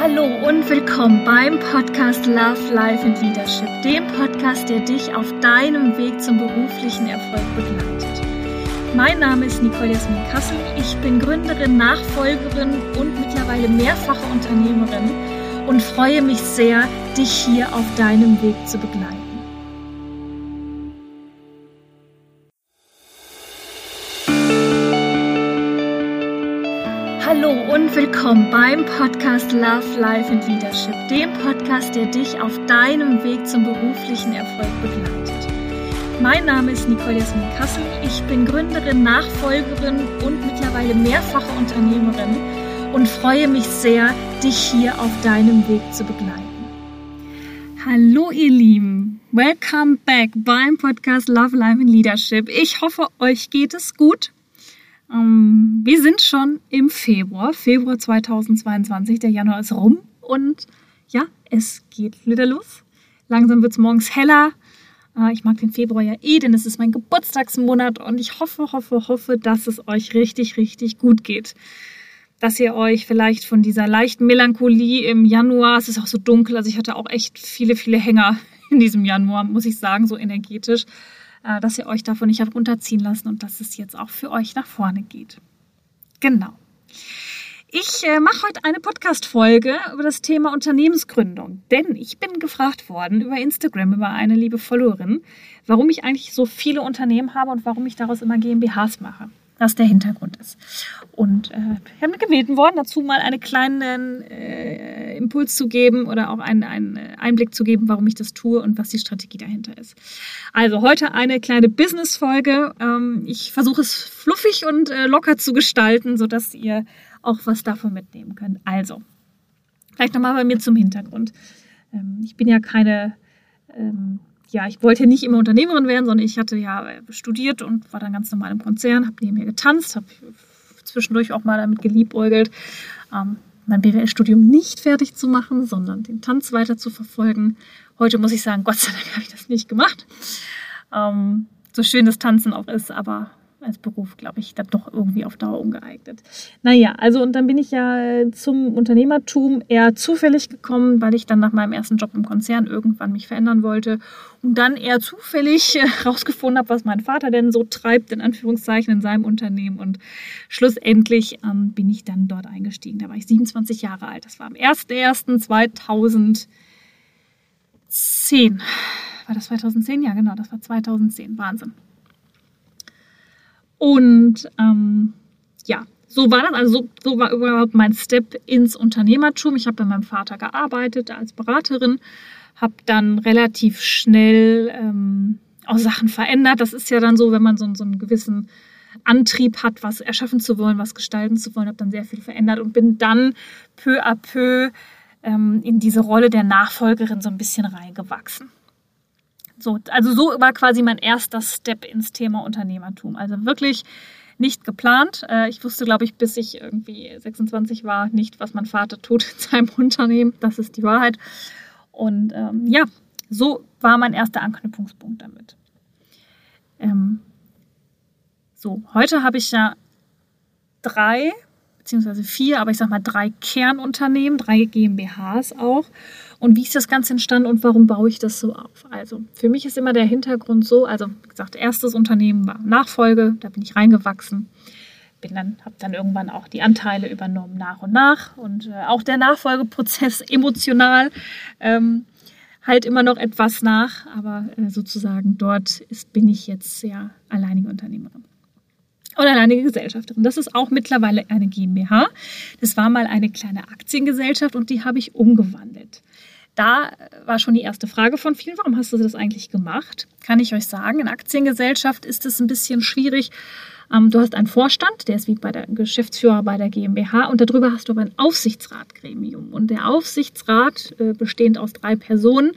Hallo und willkommen beim Podcast Love, Life and Leadership, dem Podcast, der dich auf deinem Weg zum beruflichen Erfolg begleitet. Mein Name ist Nicole Jasmin Kassel. Ich bin Gründerin, Nachfolgerin und mittlerweile mehrfache Unternehmerin und freue mich sehr, dich hier auf deinem Weg zu begleiten. Willkommen beim Podcast Love, Life and Leadership, dem Podcast, der dich auf deinem Weg zum beruflichen Erfolg begleitet. Mein Name ist Nicole Jasmin Kassel. Ich bin Gründerin, Nachfolgerin und mittlerweile mehrfache Unternehmerin und freue mich sehr, dich hier auf deinem Weg zu begleiten. Hallo ihr Lieben, welcome back beim Podcast Love, Life and Leadership. Ich hoffe, euch geht es gut ähm, wir sind schon im Februar, Februar 2022. Der Januar ist rum und ja, es geht wieder los. Langsam wird es morgens heller. Äh, ich mag den Februar ja eh, denn es ist mein Geburtstagsmonat und ich hoffe, hoffe, hoffe, dass es euch richtig, richtig gut geht. Dass ihr euch vielleicht von dieser leichten Melancholie im Januar, es ist auch so dunkel, also ich hatte auch echt viele, viele Hänger in diesem Januar, muss ich sagen, so energetisch äh, dass ihr euch davon nicht habt runterziehen lassen und dass es jetzt auch für euch nach vorne geht. Genau. Ich äh, mache heute eine Podcast-Folge über das Thema Unternehmensgründung, denn ich bin gefragt worden über Instagram, über eine liebe Followerin, warum ich eigentlich so viele Unternehmen habe und warum ich daraus immer GmbHs mache was der Hintergrund ist. Und äh, wir haben gebeten worden, dazu mal einen kleinen äh, Impuls zu geben oder auch einen, einen Einblick zu geben, warum ich das tue und was die Strategie dahinter ist. Also heute eine kleine Business-Folge. Ähm, ich versuche es fluffig und äh, locker zu gestalten, sodass ihr auch was davon mitnehmen könnt. Also, vielleicht nochmal bei mir zum Hintergrund. Ähm, ich bin ja keine ähm, ja, ich wollte nicht immer Unternehmerin werden, sondern ich hatte ja studiert und war dann ganz normal im Konzern, habe neben mir getanzt, habe zwischendurch auch mal damit geliebäugelt, mein BWL-Studium nicht fertig zu machen, sondern den Tanz weiter zu verfolgen. Heute muss ich sagen, Gott sei Dank habe ich das nicht gemacht. Ähm, so schön das Tanzen auch ist, aber als Beruf, glaube ich, dann doch irgendwie auf Dauer ungeeignet. Naja, also und dann bin ich ja zum Unternehmertum eher zufällig gekommen, weil ich dann nach meinem ersten Job im Konzern irgendwann mich verändern wollte und dann eher zufällig herausgefunden habe, was mein Vater denn so treibt, in Anführungszeichen, in seinem Unternehmen. Und schlussendlich ähm, bin ich dann dort eingestiegen. Da war ich 27 Jahre alt. Das war am 01.01.2010. War das 2010? Ja, genau, das war 2010. Wahnsinn. Und ähm, ja, so war das. Also so, so, war überhaupt mein Step ins Unternehmertum. Ich habe bei meinem Vater gearbeitet als Beraterin, habe dann relativ schnell ähm, auch Sachen verändert. Das ist ja dann so, wenn man so, so einen gewissen Antrieb hat, was erschaffen zu wollen, was gestalten zu wollen, habe dann sehr viel verändert und bin dann peu à peu ähm, in diese Rolle der Nachfolgerin so ein bisschen reingewachsen. So, also so war quasi mein erster Step ins Thema Unternehmertum. Also wirklich nicht geplant. Äh, ich wusste, glaube ich, bis ich irgendwie 26 war, nicht, was mein Vater tut in seinem Unternehmen. Das ist die Wahrheit. Und ähm, ja, so war mein erster Anknüpfungspunkt damit. Ähm, so, heute habe ich ja drei, beziehungsweise vier, aber ich sag mal drei Kernunternehmen, drei GmbHs auch. Und wie ist das Ganze entstanden und warum baue ich das so auf? Also für mich ist immer der Hintergrund so, also wie gesagt, erstes Unternehmen war Nachfolge, da bin ich reingewachsen. Bin dann, habe dann irgendwann auch die Anteile übernommen nach und nach und äh, auch der Nachfolgeprozess emotional ähm, halt immer noch etwas nach, aber äh, sozusagen dort ist, bin ich jetzt sehr alleinige Unternehmerin oder alleinige Gesellschafterin. Das ist auch mittlerweile eine GmbH. Das war mal eine kleine Aktiengesellschaft und die habe ich umgewandelt. Da war schon die erste Frage von vielen, warum hast du das eigentlich gemacht? Kann ich euch sagen, in Aktiengesellschaft ist es ein bisschen schwierig. Ähm, du hast einen Vorstand, der ist wie bei der Geschäftsführer bei der GmbH und darüber hast du aber ein Aufsichtsratgremium. Und der Aufsichtsrat, äh, bestehend aus drei Personen,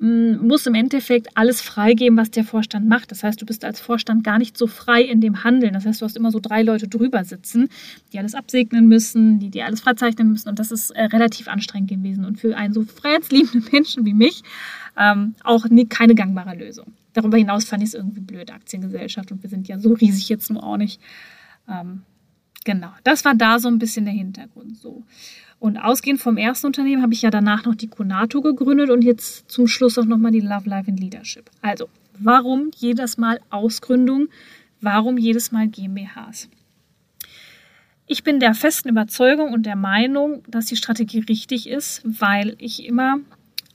muss im Endeffekt alles freigeben, was der Vorstand macht. Das heißt, du bist als Vorstand gar nicht so frei in dem Handeln. Das heißt, du hast immer so drei Leute drüber sitzen, die alles absegnen müssen, die dir alles freizeichnen müssen. Und das ist äh, relativ anstrengend gewesen. Und für einen so freiheitsliebenden Menschen wie mich ähm, auch nie, keine gangbare Lösung. Darüber hinaus fand ich es irgendwie blöd, Aktiengesellschaft. Und wir sind ja so riesig jetzt nur auch nicht. Ähm, genau, das war da so ein bisschen der Hintergrund so. Und ausgehend vom ersten Unternehmen habe ich ja danach noch die Konato gegründet und jetzt zum Schluss auch nochmal die Love Life and Leadership. Also, warum jedes Mal Ausgründung? Warum jedes Mal GmbHs? Ich bin der festen Überzeugung und der Meinung, dass die Strategie richtig ist, weil ich immer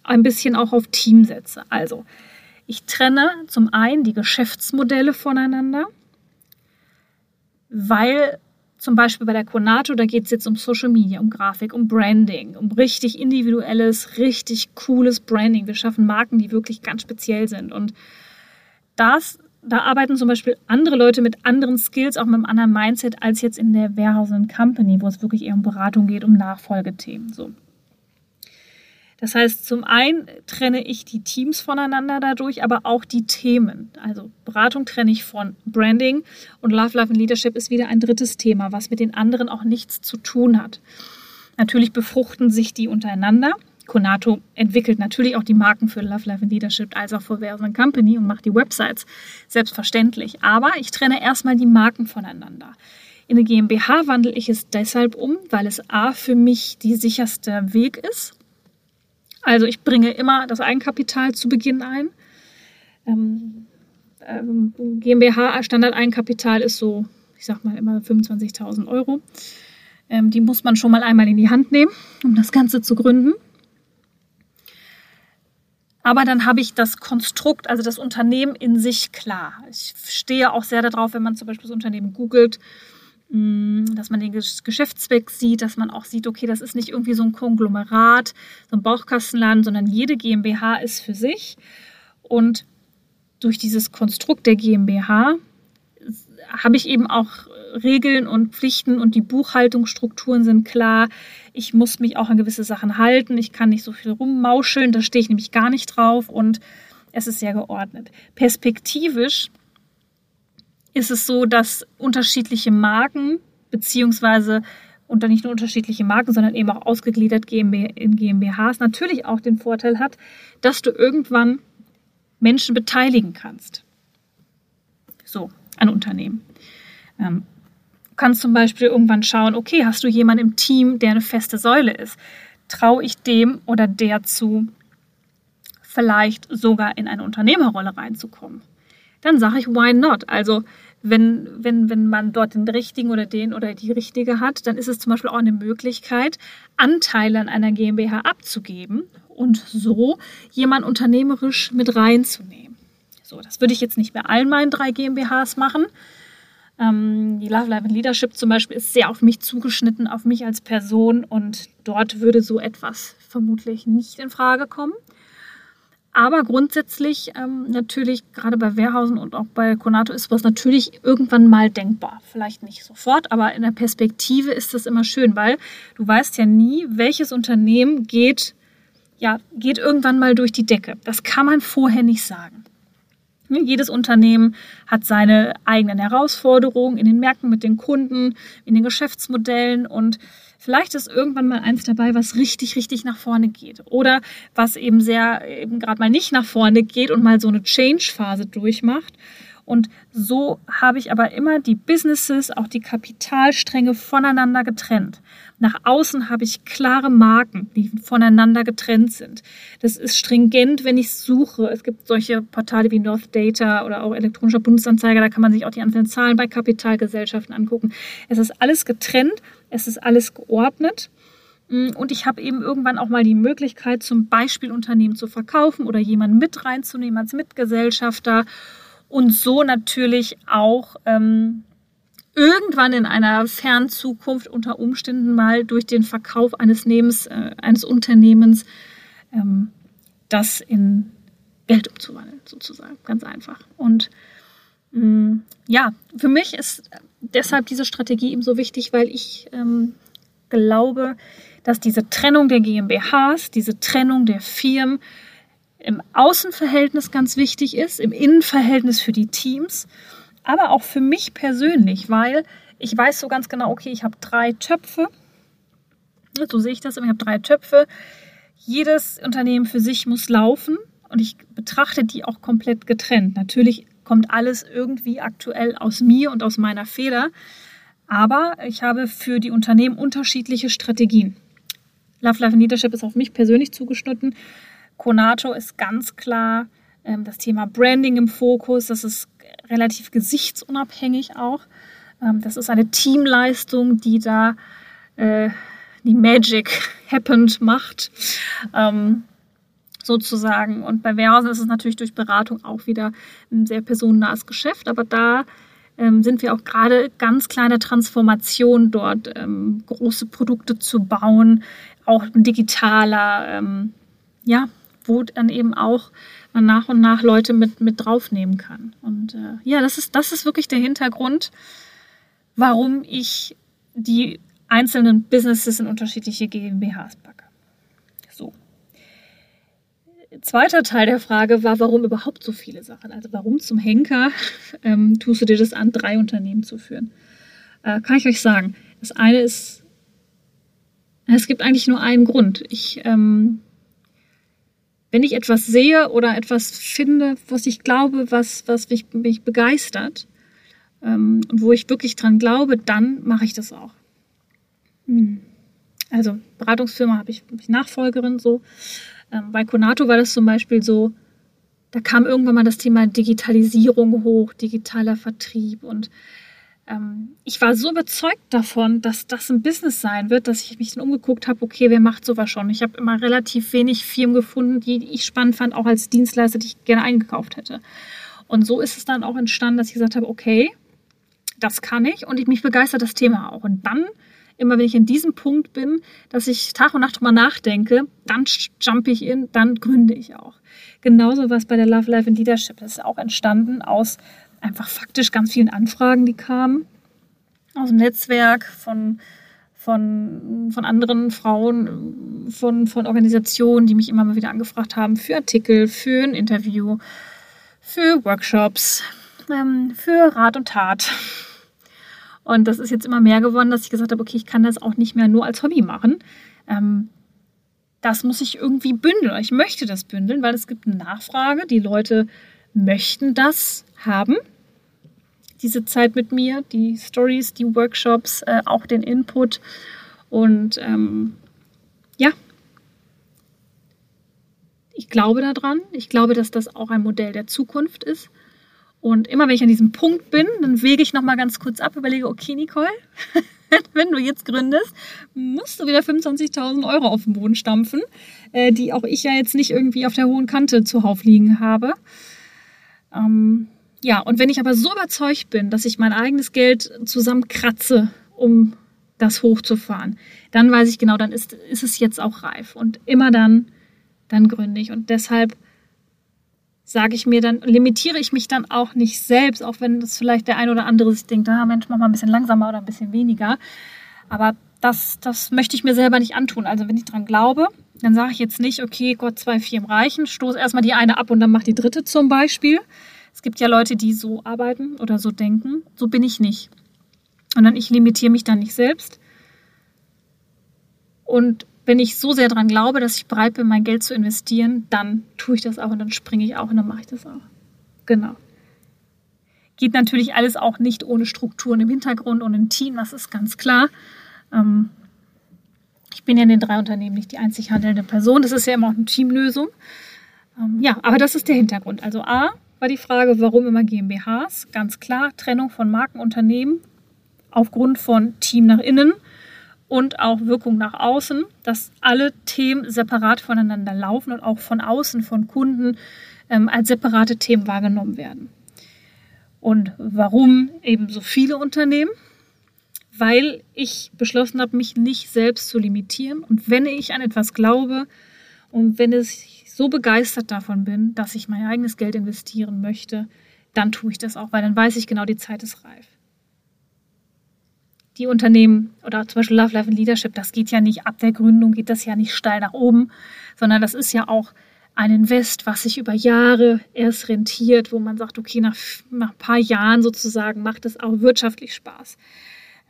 ein bisschen auch auf Team setze. Also, ich trenne zum einen die Geschäftsmodelle voneinander, weil zum Beispiel bei der Konato, da geht es jetzt um Social Media, um Grafik, um Branding, um richtig individuelles, richtig cooles Branding. Wir schaffen Marken, die wirklich ganz speziell sind. Und das, da arbeiten zum Beispiel andere Leute mit anderen Skills, auch mit einem anderen Mindset als jetzt in der Warehouse Company, wo es wirklich eher um Beratung geht, um Nachfolgethemen. So. Das heißt, zum einen trenne ich die Teams voneinander dadurch, aber auch die Themen. Also Beratung trenne ich von Branding und Love, Life and Leadership ist wieder ein drittes Thema, was mit den anderen auch nichts zu tun hat. Natürlich befruchten sich die untereinander. Konato entwickelt natürlich auch die Marken für Love, Life and Leadership als auch für Version Company und macht die Websites selbstverständlich. Aber ich trenne erstmal die Marken voneinander. In eine GmbH wandle ich es deshalb um, weil es A für mich die sicherste Weg ist also ich bringe immer das Eigenkapital zu Beginn ein. Ähm, ähm, GmbH Standard-Eigenkapital ist so, ich sag mal immer 25.000 Euro. Ähm, die muss man schon mal einmal in die Hand nehmen, um das Ganze zu gründen. Aber dann habe ich das Konstrukt, also das Unternehmen in sich klar. Ich stehe auch sehr darauf, wenn man zum Beispiel das Unternehmen googelt, dass man den Geschäftszweck sieht, dass man auch sieht, okay, das ist nicht irgendwie so ein Konglomerat, so ein Bauchkastenladen, sondern jede GmbH ist für sich. Und durch dieses Konstrukt der GmbH habe ich eben auch Regeln und Pflichten und die Buchhaltungsstrukturen sind klar. Ich muss mich auch an gewisse Sachen halten. Ich kann nicht so viel rummauscheln. Da stehe ich nämlich gar nicht drauf und es ist sehr geordnet. Perspektivisch ist es so, dass unterschiedliche Marken beziehungsweise und dann nicht nur unterschiedliche Marken, sondern eben auch ausgegliedert in GmbHs natürlich auch den Vorteil hat, dass du irgendwann Menschen beteiligen kannst. So, ein Unternehmen. Ähm, du kannst zum Beispiel irgendwann schauen, okay, hast du jemanden im Team, der eine feste Säule ist? Traue ich dem oder der zu, vielleicht sogar in eine Unternehmerrolle reinzukommen? Dann sage ich, why not? Also wenn, wenn, wenn man dort den richtigen oder den oder die richtige hat, dann ist es zum Beispiel auch eine Möglichkeit, Anteile an einer GmbH abzugeben und so jemand unternehmerisch mit reinzunehmen. So, das würde ich jetzt nicht bei allen meinen drei GmbHs machen. Ähm, die Love Life and Leadership zum Beispiel ist sehr auf mich zugeschnitten, auf mich als Person und dort würde so etwas vermutlich nicht in Frage kommen. Aber grundsätzlich ähm, natürlich, gerade bei Wehrhausen und auch bei Konato ist was natürlich irgendwann mal denkbar. Vielleicht nicht sofort, aber in der Perspektive ist das immer schön, weil du weißt ja nie, welches Unternehmen geht, ja, geht irgendwann mal durch die Decke. Das kann man vorher nicht sagen. Ne, jedes Unternehmen hat seine eigenen Herausforderungen in den Märkten mit den Kunden, in den Geschäftsmodellen und Vielleicht ist irgendwann mal eins dabei, was richtig, richtig nach vorne geht. Oder was eben sehr, eben gerade mal nicht nach vorne geht und mal so eine Change-Phase durchmacht. Und so habe ich aber immer die Businesses, auch die Kapitalstränge voneinander getrennt. Nach außen habe ich klare Marken, die voneinander getrennt sind. Das ist stringent, wenn ich suche. Es gibt solche Portale wie North Data oder auch elektronischer Bundesanzeiger, da kann man sich auch die einzelnen Zahlen bei Kapitalgesellschaften angucken. Es ist alles getrennt es ist alles geordnet. Mm, und ich habe eben irgendwann auch mal die Möglichkeit, zum Beispiel Unternehmen zu verkaufen oder jemanden mit reinzunehmen als Mitgesellschafter und so natürlich auch ähm, irgendwann in einer fernen Zukunft unter Umständen mal durch den Verkauf eines, Lebens, äh, eines Unternehmens ähm, das in Geld umzuwandeln, sozusagen. Ganz einfach. Und ja, für mich ist deshalb diese Strategie eben so wichtig, weil ich ähm, glaube, dass diese Trennung der GmbHs, diese Trennung der Firmen im Außenverhältnis ganz wichtig ist, im Innenverhältnis für die Teams, aber auch für mich persönlich, weil ich weiß so ganz genau, okay, ich habe drei Töpfe, so sehe ich das, ich habe drei Töpfe. Jedes Unternehmen für sich muss laufen und ich betrachte die auch komplett getrennt. Natürlich kommt alles irgendwie aktuell aus mir und aus meiner Feder. Aber ich habe für die Unternehmen unterschiedliche Strategien. Love Life and Leadership ist auf mich persönlich zugeschnitten. Konato ist ganz klar ähm, das Thema Branding im Fokus. Das ist relativ gesichtsunabhängig auch. Ähm, das ist eine Teamleistung, die da äh, die Magic happened macht. Ähm, sozusagen. Und bei Wehrhausen ist es natürlich durch Beratung auch wieder ein sehr personennahes Geschäft, aber da ähm, sind wir auch gerade ganz kleine Transformationen dort, ähm, große Produkte zu bauen, auch digitaler, ähm, ja, wo dann eben auch man nach und nach Leute mit, mit draufnehmen kann. Und äh, ja, das ist, das ist wirklich der Hintergrund, warum ich die einzelnen Businesses in unterschiedliche GmbHs packe. Zweiter Teil der Frage war, warum überhaupt so viele Sachen? Also warum zum Henker ähm, tust du dir das an, drei Unternehmen zu führen? Äh, kann ich euch sagen. Das eine ist, es gibt eigentlich nur einen Grund. Ich, ähm, wenn ich etwas sehe oder etwas finde, was ich glaube, was, was mich, mich begeistert ähm, und wo ich wirklich dran glaube, dann mache ich das auch. Hm. Also Beratungsfirma habe ich, hab ich Nachfolgerin so. Ähm, bei Konato war das zum Beispiel so, da kam irgendwann mal das Thema Digitalisierung hoch, digitaler Vertrieb und ähm, ich war so überzeugt davon, dass das ein Business sein wird, dass ich mich dann umgeguckt habe, okay, wer macht sowas schon? Ich habe immer relativ wenig Firmen gefunden, die ich spannend fand, auch als Dienstleister, die ich gerne eingekauft hätte. Und so ist es dann auch entstanden, dass ich gesagt habe, okay, das kann ich und ich mich begeistert das Thema auch. Und dann immer wenn ich in diesem Punkt bin, dass ich Tag und Nacht drüber nachdenke, dann jump ich in, dann gründe ich auch. Genauso was bei der Love Life and Leadership. Ist auch entstanden aus einfach faktisch ganz vielen Anfragen, die kamen aus dem Netzwerk von von, von anderen Frauen, von, von Organisationen, die mich immer mal wieder angefragt haben für Artikel, für ein Interview, für Workshops, ähm, für Rat und Tat. Und das ist jetzt immer mehr geworden, dass ich gesagt habe, okay, ich kann das auch nicht mehr nur als Hobby machen. Ähm, das muss ich irgendwie bündeln. Ich möchte das bündeln, weil es gibt eine Nachfrage. Die Leute möchten das haben. Diese Zeit mit mir, die Stories, die Workshops, äh, auch den Input. Und ähm, ja, ich glaube daran. Ich glaube, dass das auch ein Modell der Zukunft ist. Und immer wenn ich an diesem Punkt bin, dann wege ich nochmal ganz kurz ab, überlege, okay, Nicole, wenn du jetzt gründest, musst du wieder 25.000 Euro auf den Boden stampfen, äh, die auch ich ja jetzt nicht irgendwie auf der hohen Kante zuhauf liegen habe. Ähm, ja, und wenn ich aber so überzeugt bin, dass ich mein eigenes Geld zusammenkratze, um das hochzufahren, dann weiß ich genau, dann ist, ist es jetzt auch reif. Und immer dann, dann gründe ich. Und deshalb sage ich mir dann, limitiere ich mich dann auch nicht selbst, auch wenn das vielleicht der ein oder andere sich denkt, ah Mensch, mach mal ein bisschen langsamer oder ein bisschen weniger. Aber das, das möchte ich mir selber nicht antun. Also wenn ich dran glaube, dann sage ich jetzt nicht, okay, Gott, zwei Firmen reichen, stoße erstmal die eine ab und dann mach die dritte zum Beispiel. Es gibt ja Leute, die so arbeiten oder so denken. So bin ich nicht. Und dann ich limitiere mich dann nicht selbst. Und wenn ich so sehr daran glaube, dass ich bereit bin, mein Geld zu investieren, dann tue ich das auch und dann springe ich auch und dann mache ich das auch. Genau. Geht natürlich alles auch nicht ohne Strukturen im Hintergrund und im Team, das ist ganz klar. Ähm, ich bin ja in den drei Unternehmen nicht die einzig handelnde Person, das ist ja immer auch eine Teamlösung. Ähm, ja, aber das ist der Hintergrund. Also A war die Frage, warum immer GmbHs? Ganz klar, Trennung von Markenunternehmen aufgrund von Team nach innen und auch Wirkung nach außen, dass alle Themen separat voneinander laufen und auch von außen, von Kunden ähm, als separate Themen wahrgenommen werden. Und warum eben so viele Unternehmen? Weil ich beschlossen habe, mich nicht selbst zu limitieren. Und wenn ich an etwas glaube und wenn ich so begeistert davon bin, dass ich mein eigenes Geld investieren möchte, dann tue ich das auch, weil dann weiß ich genau, die Zeit ist reif die Unternehmen oder zum Beispiel Love Life and Leadership, das geht ja nicht ab der Gründung, geht das ja nicht steil nach oben, sondern das ist ja auch ein Invest, was sich über Jahre erst rentiert, wo man sagt, okay, nach, nach ein paar Jahren sozusagen macht es auch wirtschaftlich Spaß.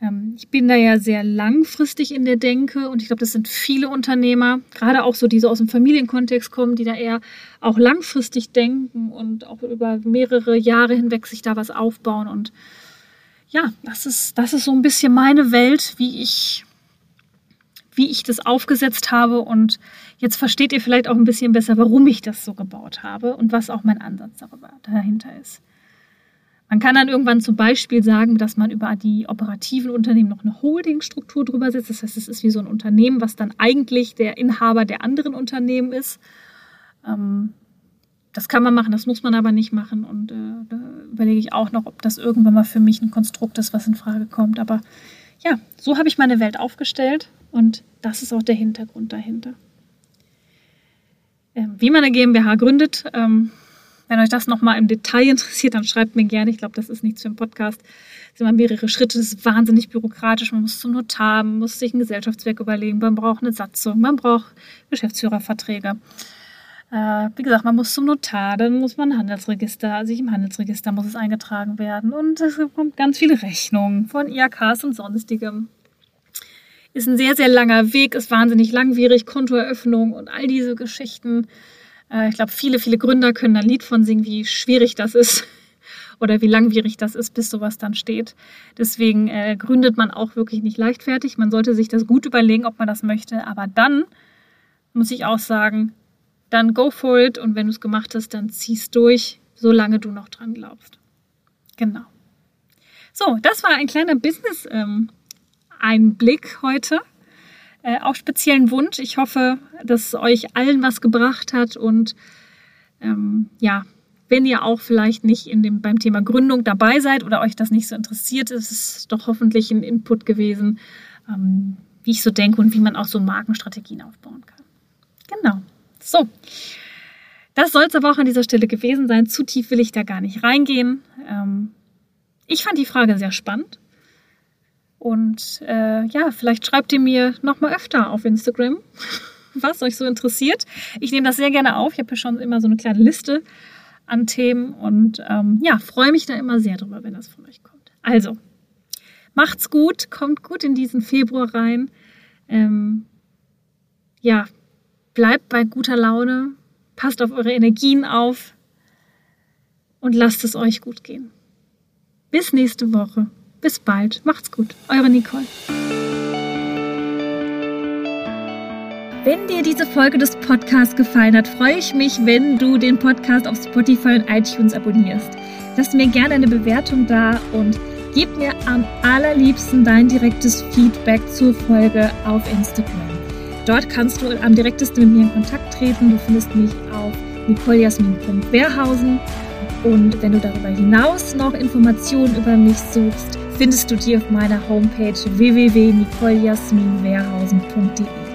Ähm, ich bin da ja sehr langfristig in der Denke und ich glaube, das sind viele Unternehmer, gerade auch so, die so aus dem Familienkontext kommen, die da eher auch langfristig denken und auch über mehrere Jahre hinweg sich da was aufbauen und ja, das ist, das ist so ein bisschen meine Welt, wie ich, wie ich das aufgesetzt habe und jetzt versteht ihr vielleicht auch ein bisschen besser, warum ich das so gebaut habe und was auch mein Ansatz darüber dahinter ist. Man kann dann irgendwann zum Beispiel sagen, dass man über die operativen Unternehmen noch eine Holdingstruktur drüber setzt. Das heißt, es ist wie so ein Unternehmen, was dann eigentlich der Inhaber der anderen Unternehmen ist. Ähm, das kann man machen, das muss man aber nicht machen. Und äh, da überlege ich auch noch, ob das irgendwann mal für mich ein Konstrukt ist, was in Frage kommt. Aber ja, so habe ich meine Welt aufgestellt und das ist auch der Hintergrund dahinter. Ähm, wie man eine GmbH gründet, ähm, wenn euch das nochmal im Detail interessiert, dann schreibt mir gerne. Ich glaube, das ist nichts für einen Podcast. Es sind immer mehrere Schritte. Das ist wahnsinnig bürokratisch. Man muss zum Notar, man muss sich ein Gesellschaftswerk überlegen, man braucht eine Satzung, man braucht Geschäftsführerverträge. Äh, wie gesagt, man muss zum Notar, dann muss man Handelsregister, sich im Handelsregister muss es eingetragen werden. Und es kommt ganz viele Rechnungen von IAKs und sonstigem. Ist ein sehr, sehr langer Weg, ist wahnsinnig langwierig, Kontoeröffnung und all diese Geschichten. Äh, ich glaube, viele, viele Gründer können ein Lied von singen, wie schwierig das ist oder wie langwierig das ist, bis sowas dann steht. Deswegen äh, gründet man auch wirklich nicht leichtfertig. Man sollte sich das gut überlegen, ob man das möchte. Aber dann muss ich auch sagen, dann go for it und wenn du es gemacht hast, dann ziehst durch, solange du noch dran glaubst. Genau. So, das war ein kleiner Business-Einblick ähm, heute äh, auch speziellen Wunsch. Ich hoffe, dass es euch allen was gebracht hat und ähm, ja, wenn ihr auch vielleicht nicht in dem, beim Thema Gründung dabei seid oder euch das nicht so interessiert, ist es doch hoffentlich ein Input gewesen, ähm, wie ich so denke und wie man auch so Markenstrategien aufbauen kann. Genau. So. Das soll es aber auch an dieser Stelle gewesen sein. Zu tief will ich da gar nicht reingehen. Ähm, ich fand die Frage sehr spannend. Und äh, ja, vielleicht schreibt ihr mir noch mal öfter auf Instagram, was euch so interessiert. Ich nehme das sehr gerne auf. Ich habe ja schon immer so eine kleine Liste an Themen und ähm, ja, freue mich da immer sehr drüber, wenn das von euch kommt. Also, macht's gut, kommt gut in diesen Februar rein. Ähm, ja, bleibt bei guter Laune, passt auf eure Energien auf und lasst es euch gut gehen. Bis nächste Woche. Bis bald. Macht's gut. Eure Nicole. Wenn dir diese Folge des Podcasts gefallen hat, freue ich mich, wenn du den Podcast auf Spotify und iTunes abonnierst. Lass mir gerne eine Bewertung da und gib mir am allerliebsten dein direktes Feedback zur Folge auf Instagram. Dort kannst du am direktesten mit mir in Kontakt treten. Du findest mich auf nicolejasmin.wehrhausen. Und wenn du darüber hinaus noch Informationen über mich suchst, findest du die auf meiner Homepage www.nicoljasminwehrhausen.de.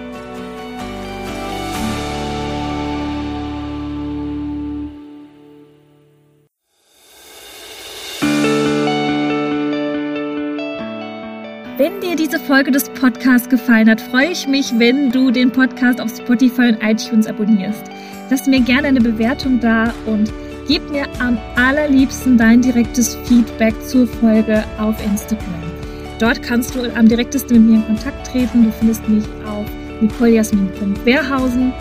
Wenn dir diese Folge des Podcasts gefallen hat, freue ich mich, wenn du den Podcast auf Spotify und iTunes abonnierst. Lass mir gerne eine Bewertung da und Gib mir am allerliebsten dein direktes Feedback zur Folge auf Instagram. Dort kannst du am direktesten mit mir in Kontakt treten. Du findest mich auf nicolejasmin.wehrhausen.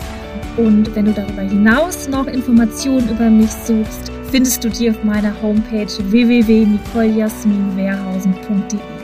Und wenn du darüber hinaus noch Informationen über mich suchst, findest du die auf meiner Homepage www.nicolejasminwehrhausen.de.